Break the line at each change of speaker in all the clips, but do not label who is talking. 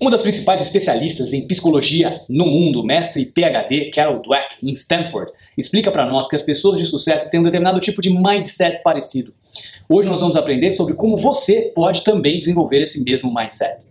Uma das principais especialistas em psicologia no mundo, mestre PhD Carol Dweck, em Stanford, explica para nós que as pessoas de sucesso têm um determinado tipo de mindset parecido. Hoje nós vamos aprender sobre como você pode também desenvolver esse mesmo mindset.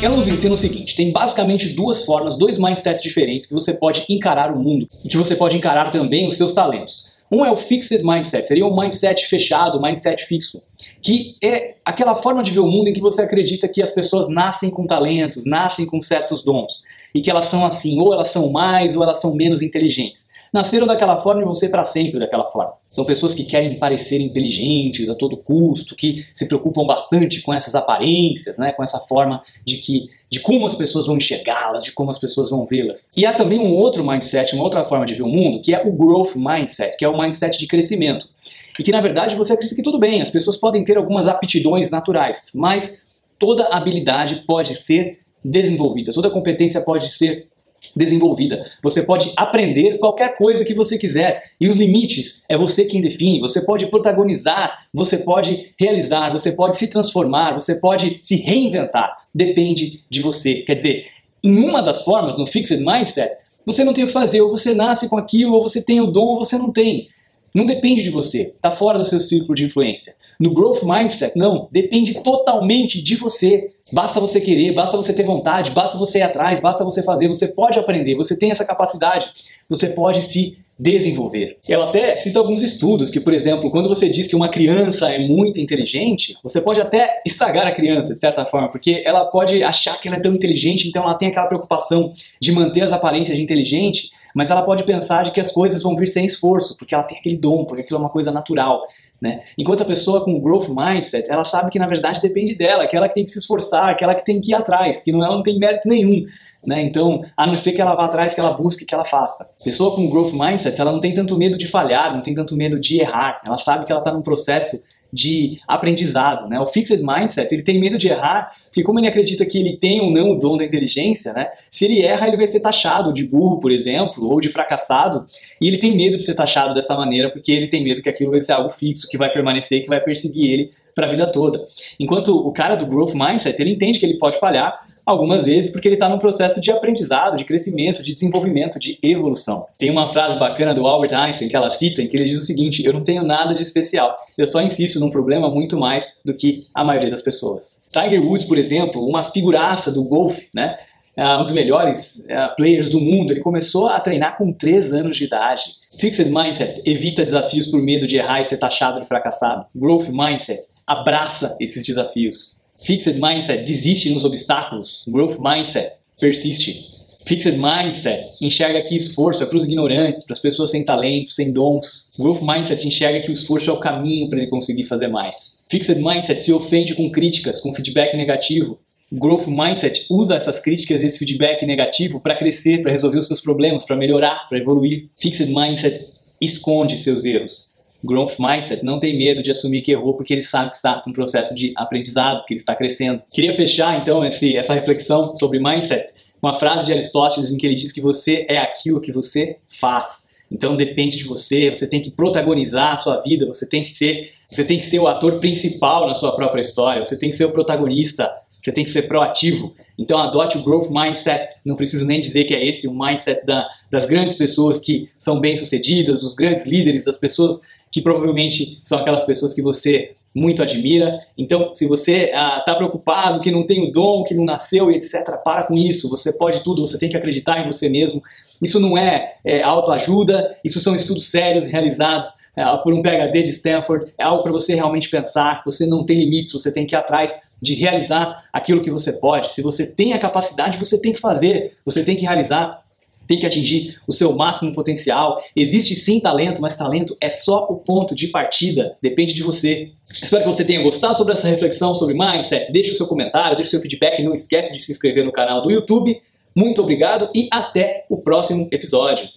Ela nos ensina o seguinte: tem basicamente duas formas, dois mindsets diferentes que você pode encarar o mundo e que você pode encarar também os seus talentos. Um é o fixed mindset, seria um mindset fechado, mindset fixo, que é aquela forma de ver o mundo em que você acredita que as pessoas nascem com talentos, nascem com certos dons, e que elas são assim, ou elas são mais ou elas são menos inteligentes nasceram daquela forma e vão ser para sempre daquela forma. São pessoas que querem parecer inteligentes a todo custo, que se preocupam bastante com essas aparências, né, com essa forma de que de como as pessoas vão enxergá-las, de como as pessoas vão vê-las. E há também um outro mindset, uma outra forma de ver o mundo, que é o growth mindset, que é o mindset de crescimento. E que na verdade você acredita que tudo bem, as pessoas podem ter algumas aptidões naturais, mas toda habilidade pode ser desenvolvida, toda competência pode ser desenvolvida. Você pode aprender qualquer coisa que você quiser e os limites é você quem define. Você pode protagonizar, você pode realizar, você pode se transformar, você pode se reinventar. Depende de você. Quer dizer, em uma das formas, no Fixed Mindset, você não tem o que fazer, ou você nasce com aquilo, ou você tem o dom, ou você não tem. Não depende de você, está fora do seu círculo de influência. No Growth Mindset, não, depende totalmente de você. Basta você querer, basta você ter vontade, basta você ir atrás, basta você fazer, você pode aprender, você tem essa capacidade, você pode se desenvolver. Ela até cita alguns estudos que, por exemplo, quando você diz que uma criança é muito inteligente, você pode até estragar a criança, de certa forma, porque ela pode achar que ela é tão inteligente, então ela tem aquela preocupação de manter as aparências de inteligente, mas ela pode pensar de que as coisas vão vir sem esforço, porque ela tem aquele dom, porque aquilo é uma coisa natural. Né? Enquanto a pessoa com growth mindset, ela sabe que na verdade depende dela, que ela que tem que se esforçar, que ela que tem que ir atrás, que não, ela não tem mérito nenhum. Né? Então, a não ser que ela vá atrás, que ela busque, que ela faça. Pessoa com growth mindset, ela não tem tanto medo de falhar, não tem tanto medo de errar. Ela sabe que ela está num processo de aprendizado, né? O fixed mindset, ele tem medo de errar, porque como ele acredita que ele tem ou não o dom da inteligência, né? Se ele erra, ele vai ser taxado de burro, por exemplo, ou de fracassado, e ele tem medo de ser taxado dessa maneira, porque ele tem medo que aquilo vai ser algo fixo, que vai permanecer, que vai perseguir ele para a vida toda. Enquanto o cara do growth mindset, ele entende que ele pode falhar, algumas vezes porque ele está num processo de aprendizado, de crescimento, de desenvolvimento, de evolução. Tem uma frase bacana do Albert Einstein que ela cita, em que ele diz o seguinte: Eu não tenho nada de especial, eu só insisto num problema muito mais do que a maioria das pessoas. Tiger Woods, por exemplo, uma figuraça do golfe, né? Uh, um dos melhores uh, players do mundo, ele começou a treinar com 3 anos de idade. Fixed Mindset evita desafios por medo de errar e ser taxado de fracassado. Growth Mindset abraça esses desafios. Fixed Mindset desiste nos obstáculos. Growth Mindset persiste. Fixed Mindset enxerga que esforço é para os ignorantes, para as pessoas sem talento, sem dons. Growth Mindset enxerga que o esforço é o caminho para ele conseguir fazer mais. Fixed Mindset se ofende com críticas, com feedback negativo. Growth Mindset usa essas críticas e esse feedback negativo para crescer, para resolver os seus problemas, para melhorar, para evoluir. Fixed Mindset esconde seus erros. Growth Mindset não tem medo de assumir que errou porque ele sabe que está um processo de aprendizado, que ele está crescendo. Queria fechar então esse, essa reflexão sobre mindset com uma frase de Aristóteles em que ele diz que você é aquilo que você faz. Então depende de você, você tem que protagonizar a sua vida, você tem que ser, você tem que ser o ator principal na sua própria história, você tem que ser o protagonista, você tem que ser proativo. Então adote o growth mindset. Não preciso nem dizer que é esse o mindset da, das grandes pessoas que são bem-sucedidas, dos grandes líderes, das pessoas que provavelmente são aquelas pessoas que você muito admira. Então, se você está ah, preocupado que não tem o dom, que não nasceu e etc., para com isso. Você pode tudo, você tem que acreditar em você mesmo. Isso não é, é autoajuda, isso são estudos sérios realizados é, por um PhD de Stanford. É algo para você realmente pensar. Você não tem limites, você tem que ir atrás de realizar aquilo que você pode. Se você tem a capacidade, você tem que fazer, você tem que realizar tem que atingir o seu máximo potencial. Existe sim talento, mas talento é só o ponto de partida, depende de você. Espero que você tenha gostado sobre essa reflexão sobre mindset. Deixe o seu comentário, deixe o seu feedback, não esquece de se inscrever no canal do YouTube. Muito obrigado e até o próximo episódio.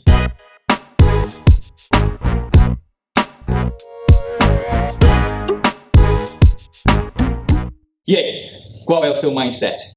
E aí, qual é o seu mindset?